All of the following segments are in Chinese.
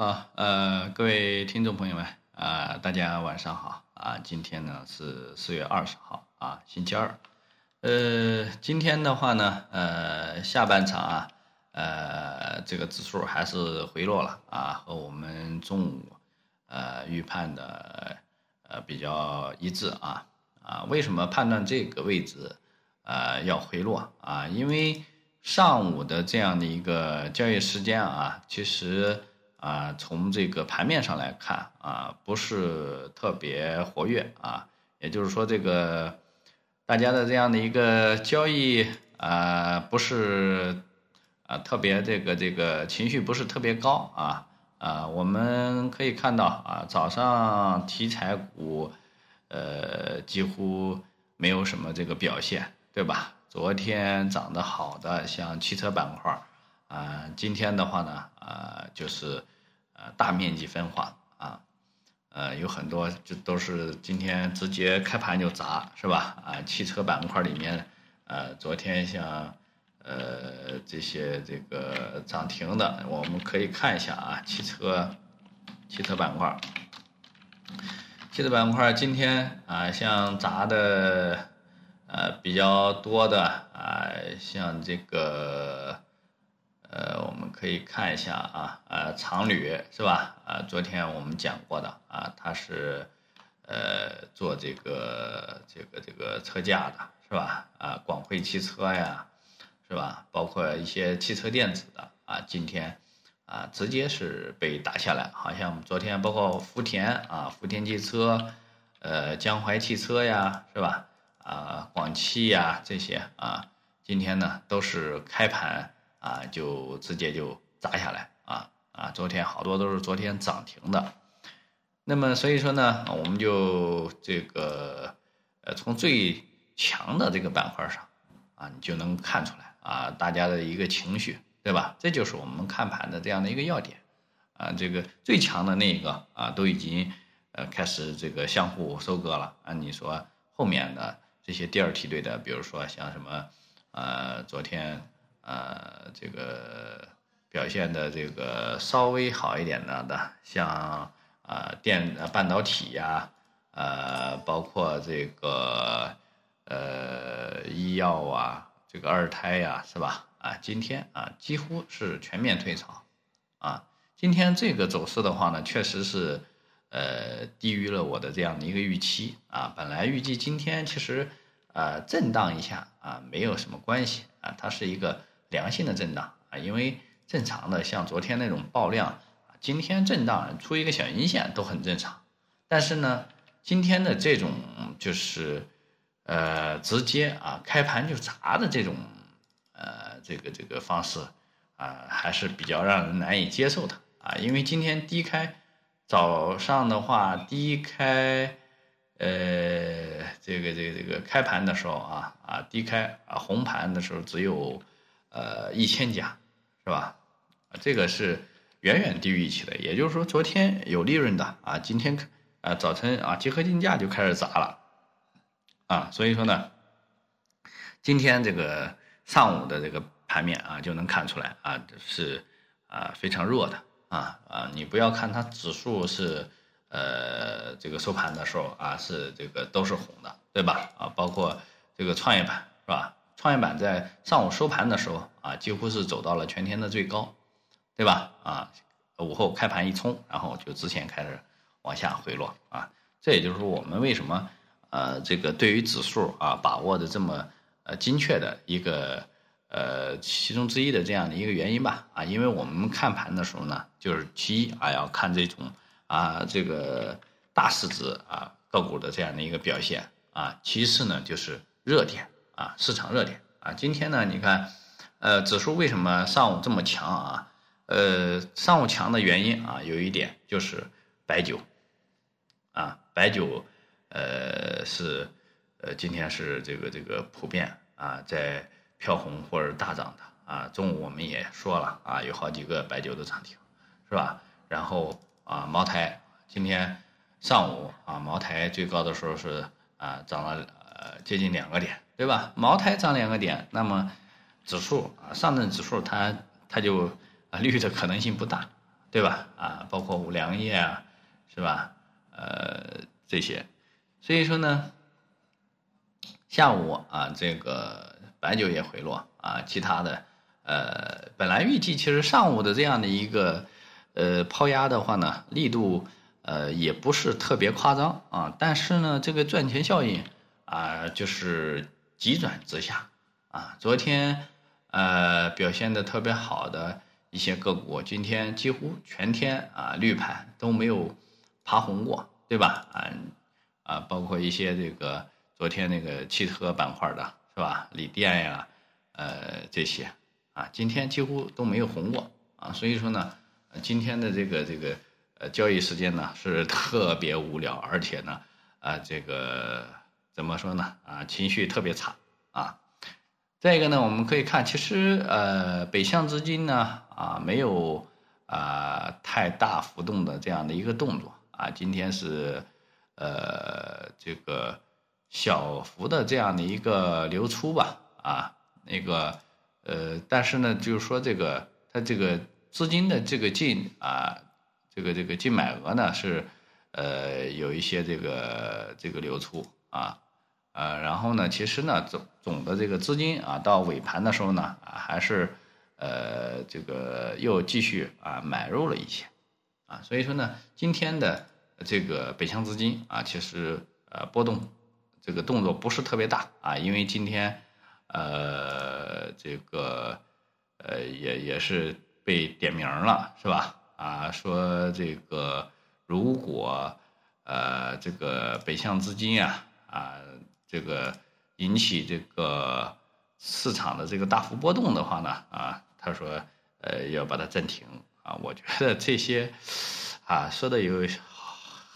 啊，呃，各位听众朋友们啊、大家晚上好啊！今天呢是四月二十号啊，星期二。呃，今天的话呢，呃，下半场啊，呃，这个指数还是回落了啊，和我们中午呃预判的呃比较一致啊啊。为什么判断这个位置呃要回落啊？因为上午的这样的一个交易时间啊，其实。啊，从这个盘面上来看啊，不是特别活跃啊，也就是说，这个大家的这样的一个交易啊，不是啊特别这个这个情绪不是特别高啊啊，我们可以看到啊，早上题材股呃几乎没有什么这个表现，对吧？昨天涨得好的像汽车板块啊，今天的话呢啊就是。呃，大面积分化啊，呃，有很多就都是今天直接开盘就砸，是吧？啊，汽车板块里面，呃，昨天像呃这些这个涨停的，我们可以看一下啊，汽车汽车板块，汽车板块今天啊，像砸的呃比较多的啊，像这个。呃，我们可以看一下啊，呃，长旅是吧？啊，昨天我们讲过的啊，它是呃做这个这个这个车架的是吧？啊，广汇汽车呀，是吧？包括一些汽车电子的啊，今天啊直接是被打下来，好像昨天包括福田啊，福田汽车，呃，江淮汽车呀，是吧？啊，广汽呀这些啊，今天呢都是开盘。啊，就直接就砸下来啊啊！昨天好多都是昨天涨停的，那么所以说呢，我们就这个呃，从最强的这个板块上啊，你就能看出来啊，大家的一个情绪，对吧？这就是我们看盘的这样的一个要点啊。这个最强的那一个啊，都已经呃开始这个相互收割了啊。你说后面的这些第二梯队的，比如说像什么呃，昨天。呃，这个表现的这个稍微好一点的的，像啊电半导体呀，呃，包括这个呃医药啊，这个二胎呀，是吧？啊，今天啊几乎是全面退潮，啊，今天这个走势的话呢，确实是呃低于了我的这样的一个预期啊。本来预计今天其实呃震荡一下啊没有什么关系啊，它是一个。良性的震荡啊，因为正常的像昨天那种爆量，今天震荡出一个小阴线都很正常。但是呢，今天的这种就是呃直接啊开盘就砸的这种呃这个这个方式啊，还是比较让人难以接受的啊。因为今天低开早上的话低开呃这个这个这个开盘的时候啊啊低开啊红盘的时候只有。呃，一千家，是吧？这个是远远低于预期的。也就是说，昨天有利润的啊，今天啊早晨啊集合竞价就开始砸了，啊，所以说呢，今天这个上午的这个盘面啊就能看出来啊是啊非常弱的啊啊，你不要看它指数是呃这个收盘的时候啊是这个都是红的，对吧？啊，包括这个创业板是吧？创业板在上午收盘的时候啊，几乎是走到了全天的最高，对吧？啊，午后开盘一冲，然后就直线开始往下回落啊。这也就是说，我们为什么呃这个对于指数啊把握的这么呃精确的一个呃其中之一的这样的一个原因吧？啊，因为我们看盘的时候呢，就是其一啊要看这种啊这个大市值啊个股的这样的一个表现啊，其次呢就是热点。啊，市场热点啊，今天呢，你看，呃，指数为什么上午这么强啊？呃，上午强的原因啊，有一点就是白酒，啊，白酒，呃，是，呃，今天是这个这个普遍啊，在飘红或者大涨的啊。中午我们也说了啊，有好几个白酒的涨停，是吧？然后啊，茅台今天上午啊，茅台最高的时候是啊，涨了呃接近两个点。对吧？茅台涨两个点，那么指数啊，上证指数它它就啊 绿的可能性不大，对吧？啊，包括五粮液啊，是吧？呃，这些，所以说呢，下午啊，这个白酒也回落啊，其他的，呃，本来预计其实上午的这样的一个呃抛压的话呢，力度呃也不是特别夸张啊，但是呢，这个赚钱效应啊，就是急转直下啊，昨天呃表现的特别好的。一些个股今天几乎全天啊绿盘都没有爬红过，对吧？啊啊，包括一些这个昨天那个汽车板块的是吧？锂电呀，呃这些啊，今天几乎都没有红过啊。所以说呢，今天的这个这个呃交易时间呢是特别无聊，而且呢啊这个怎么说呢啊情绪特别差啊。再一个呢，我们可以看，其实呃，北向资金呢啊没有啊太大浮动的这样的一个动作啊，今天是呃这个小幅的这样的一个流出吧啊，那个呃，但是呢，就是说这个它这个资金的这个进啊，这个这个净买额呢是呃有一些这个这个流出啊。呃，然后呢，其实呢，总总的这个资金啊，到尾盘的时候呢，啊，还是呃，这个又继续啊买入了一些，啊，所以说呢，今天的这个北向资金啊，其实呃波动这个动作不是特别大啊，因为今天呃这个呃也也是被点名了，是吧？啊，说这个如果呃这个北向资金啊啊。这个引起这个市场的这个大幅波动的话呢，啊，他说，呃，要把它暂停啊。我觉得这些啊说的有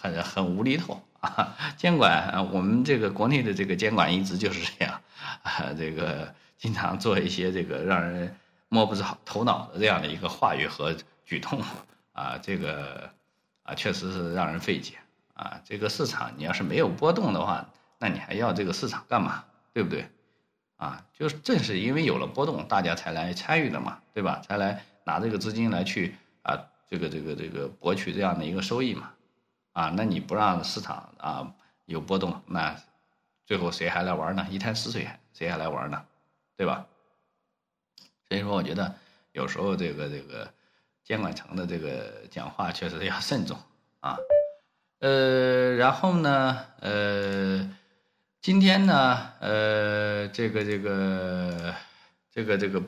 很很无厘头啊。监管，我们这个国内的这个监管一直就是这样啊，这个经常做一些这个让人摸不着头脑的这样的一个话语和举动啊，这个啊确实是让人费解啊。这个市场你要是没有波动的话，那你还要这个市场干嘛？对不对？啊，就是正是因为有了波动，大家才来参与的嘛，对吧？才来拿这个资金来去啊，这个这个这个博取这样的一个收益嘛，啊，那你不让市场啊有波动，那最后谁还来玩呢？一潭死水，谁还来玩呢？对吧？所以说，我觉得有时候这个这个监管层的这个讲话确实要慎重啊。呃，然后呢，呃。今天呢，呃，这个这个这个这个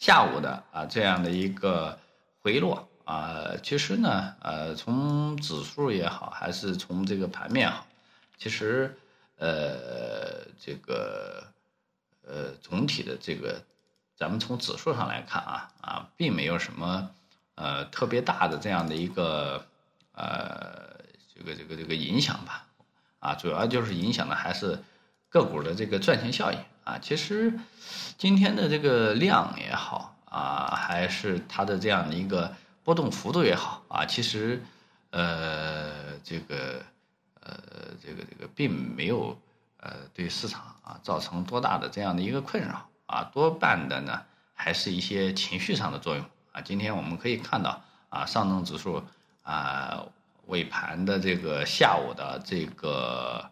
下午的啊，这样的一个回落啊，其实呢，呃，从指数也好，还是从这个盘面好，其实呃，这个呃，总体的这个，咱们从指数上来看啊啊，并没有什么呃特别大的这样的一个呃这个这个这个影响吧。啊，主要就是影响的还是个股的这个赚钱效应啊。其实今天的这个量也好啊，还是它的这样的一个波动幅度也好啊，其实呃，这个呃，这个这个并没有呃对市场啊造成多大的这样的一个困扰啊，多半的呢还是一些情绪上的作用啊。今天我们可以看到啊，上证指数啊。尾盘的这个下午的这个，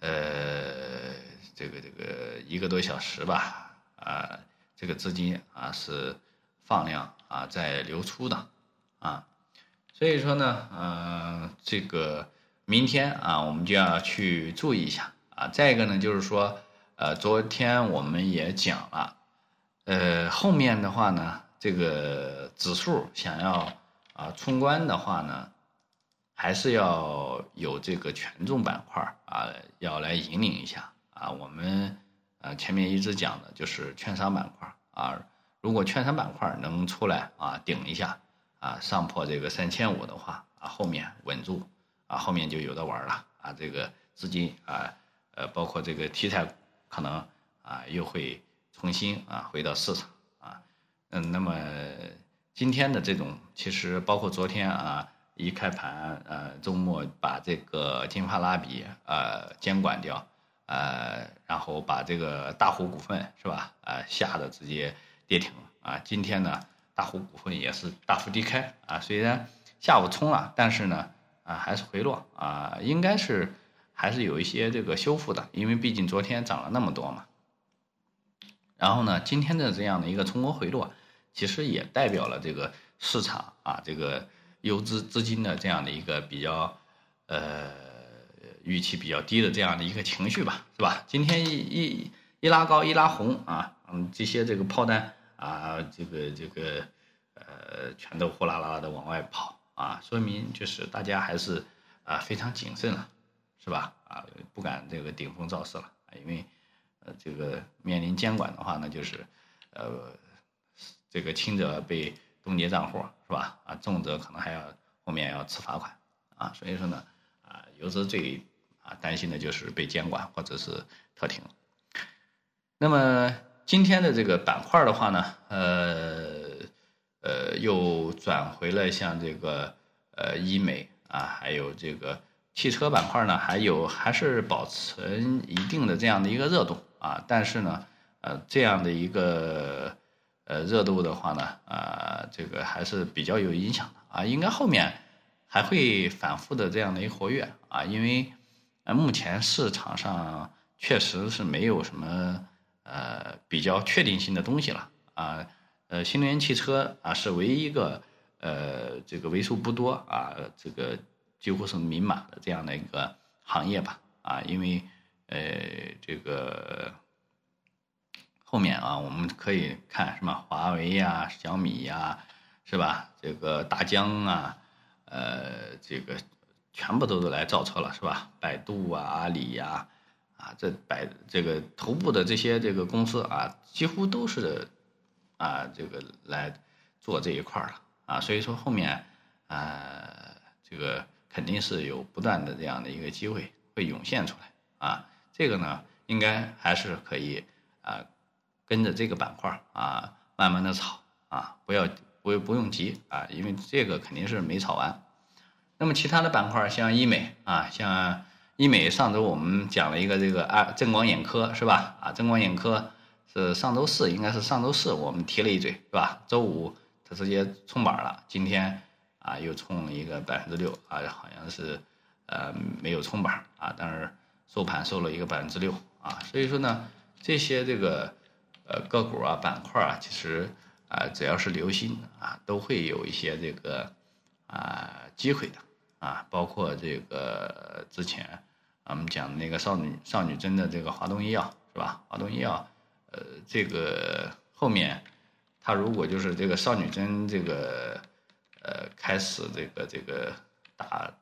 呃，这个这个一个多小时吧，啊，这个资金啊是放量啊在流出的，啊，所以说呢，呃，这个明天啊我们就要去注意一下啊。再一个呢，就是说，呃，昨天我们也讲了，呃，后面的话呢，这个指数想要啊冲关的话呢。还是要有这个权重板块啊，要来引领一下啊。我们呃前面一直讲的就是券商板块啊，如果券商板块能出来啊顶一下啊，上破这个三千五的话啊，后面稳住啊，后面就有的玩了啊。这个资金啊，呃，包括这个题材可能啊又会重新啊回到市场啊。嗯，那么今天的这种其实包括昨天啊。一开盘，呃，周末把这个金发拉比呃监管掉，呃，然后把这个大湖股份是吧，呃，吓得直接跌停了啊。今天呢，大湖股份也是大幅低开啊，虽然下午冲了，但是呢啊还是回落啊，应该是还是有一些这个修复的，因为毕竟昨天涨了那么多嘛。然后呢，今天的这样的一个冲高回落，其实也代表了这个市场啊这个游资资金的这样的一个比较呃预期比较低的这样的一个情绪吧，是吧？今天一一一拉高一拉红啊，嗯，这些这个抛单。啊，这个这个，呃，全都呼啦啦的往外跑啊，说明就是大家还是啊非常谨慎了，是吧？啊，不敢这个顶风造势了，因为呃这个面临监管的话呢，就是呃这个轻者被冻结账户是吧？啊，重则可能还要后面要吃罚款啊，所以说呢啊，游资最啊担心的就是被监管或者是特停，那么。今天的这个板块的话呢，呃，呃，又转回了像这个呃医美啊，还有这个汽车板块呢，还有还是保持一定的这样的一个热度啊。但是呢，呃，这样的一个呃热度的话呢，啊，这个还是比较有影响的啊。应该后面还会反复的这样的一个活跃啊，因为目前市场上确实是没有什么。呃，比较确定性的东西了啊，呃，新能源汽车啊是唯一一个呃这个为数不多啊这个几乎是明码的这样的一个行业吧啊，因为呃这个后面啊我们可以看什么华为呀、小米呀，是吧？这个大疆啊，呃这个全部都是来造车了，是吧？百度啊、阿里呀。啊，这百这个头部的这些这个公司啊，几乎都是啊这个来做这一块了啊，所以说后面啊这个肯定是有不断的这样的一个机会会涌现出来啊，这个呢应该还是可以啊跟着这个板块啊慢慢的炒啊，不要不不用急啊，因为这个肯定是没炒完。那么其他的板块像医美啊，像。医美上周我们讲了一个这个啊正光眼科是吧？啊正光眼科是上周四应该是上周四我们提了一嘴是吧？周五它直接冲板了，今天啊又冲了一个百分之六啊，好像是呃没有冲板啊，但是收盘收了一个百分之六啊，所以说呢这些这个呃个股啊板块啊其实啊只要是留心啊都会有一些这个啊机会的啊，包括这个之前。我们讲那个少女少女针的这个华东医药是吧？华东医药，呃，这个后面，它如果就是这个少女针这个，呃，开始这个这个大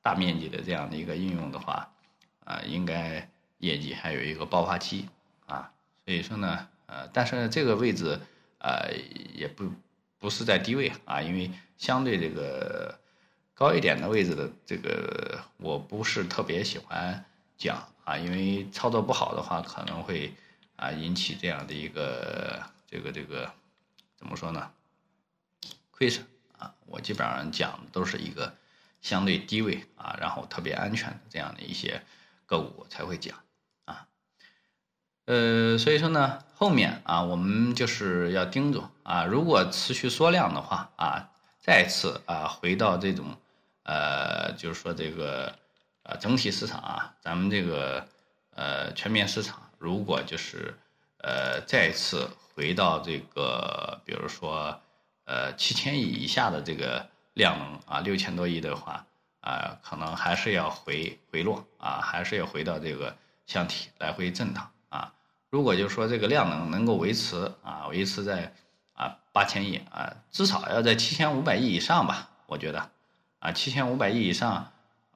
大面积的这样的一个应用的话，啊，应该业绩还有一个爆发期啊。所以说呢，呃，但是这个位置啊，也不不是在低位啊，因为相对这个。高一点的位置的这个，我不是特别喜欢讲啊，因为操作不好的话，可能会啊引起这样的一个这个这个怎么说呢？亏损啊。我基本上讲都是一个相对低位啊，然后特别安全的这样的一些个股才会讲。呃，所以说呢，后面啊，我们就是要盯住啊，如果持续缩量的话啊，再次啊回到这种。呃，就是说这个，呃，整体市场啊，咱们这个，呃，全面市场，如果就是，呃，再次回到这个，比如说，呃，七千亿以下的这个量能啊，六千多亿的话，啊，可能还是要回回落啊，还是要回到这个箱体来回震荡啊。如果就是说这个量能能够维持啊，维持在啊八千亿啊，至少要在七千五百亿以上吧，我觉得。啊，七千五百亿以上，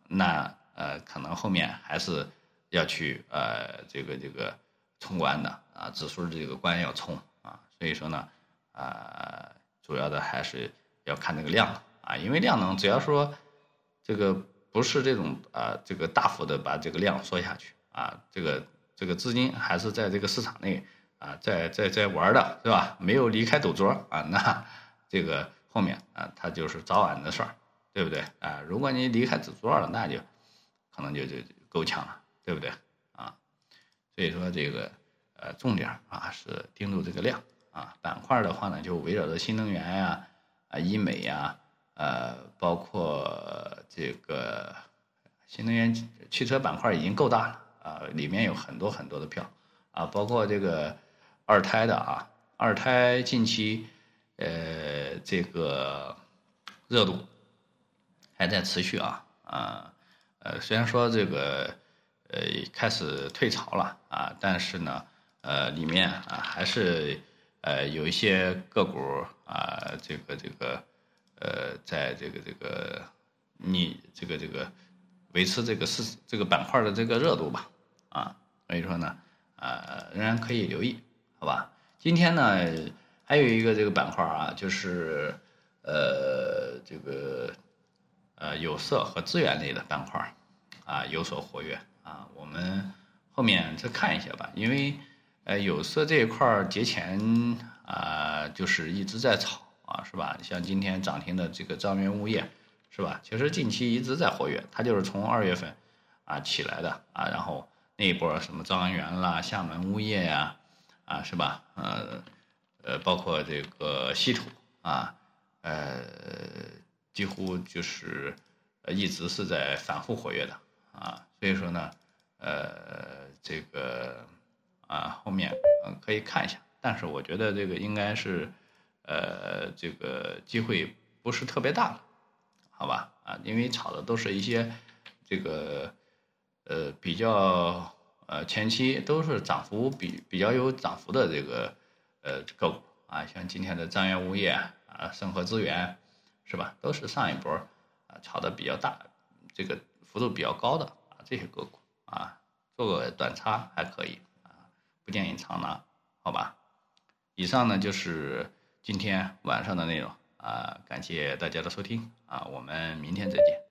那呃，可能后面还是要去呃，这个这个冲关的啊，指数这个关要冲啊，所以说呢，啊，主要的还是要看那个量啊，因为量能只要说这个不是这种啊，这个大幅的把这个量缩下去啊，这个这个资金还是在这个市场内啊，在在在玩的是吧？没有离开赌桌啊，那这个后面啊，它就是早晚的事儿。对不对啊？如果你离开赌桌了，那就可能就就够呛了，对不对啊？所以说这个呃重点啊是盯住这个量啊，板块的话呢，就围绕着新能源呀、啊医美呀、呃，包括这个新能源汽车板块已经够大了啊，里面有很多很多的票啊，包括这个二胎的啊，二胎近期呃这个热度还在持续啊啊呃，虽然说这个呃开始退潮了啊，但是呢呃里面啊还是。呃，有一些个股啊，这个这个，呃，在这个这个你这个这个维持这个市这个板块的这个热度吧，啊，所以说呢，啊，仍然可以留意，好吧？今天呢，还有一个这个板块啊，就是呃，这个呃有色和资源类的板块啊有所活跃啊，我们后面再看一下吧，因为。呃，有色这一块节前啊，就是一直在炒啊，是吧？像今天涨停的这个张元物业，是吧？其实近期一直在活跃，它就是从二月份啊起来的啊，然后那一波什么张元啦、厦门物业呀，啊，是吧？呃呃，包括这个稀土啊，呃，几乎就是一直是在反复活跃的啊，所以说呢，呃，这个。啊，后面嗯可以看一下，但是我觉得这个应该是，呃，这个机会不是特别大，好吧？啊，因为炒的都是一些这个呃比较呃前期都是涨幅比比较有涨幅的这个呃个股啊，像今天的张元物业啊、盛和资源是吧？都是上一波啊炒的比较大，这个幅度比较高的啊这些个股啊，做个短差还可以啊。不建议长拿，好吧？以上呢就是今天晚上的内容啊，感谢大家的收听啊，我们明天再见。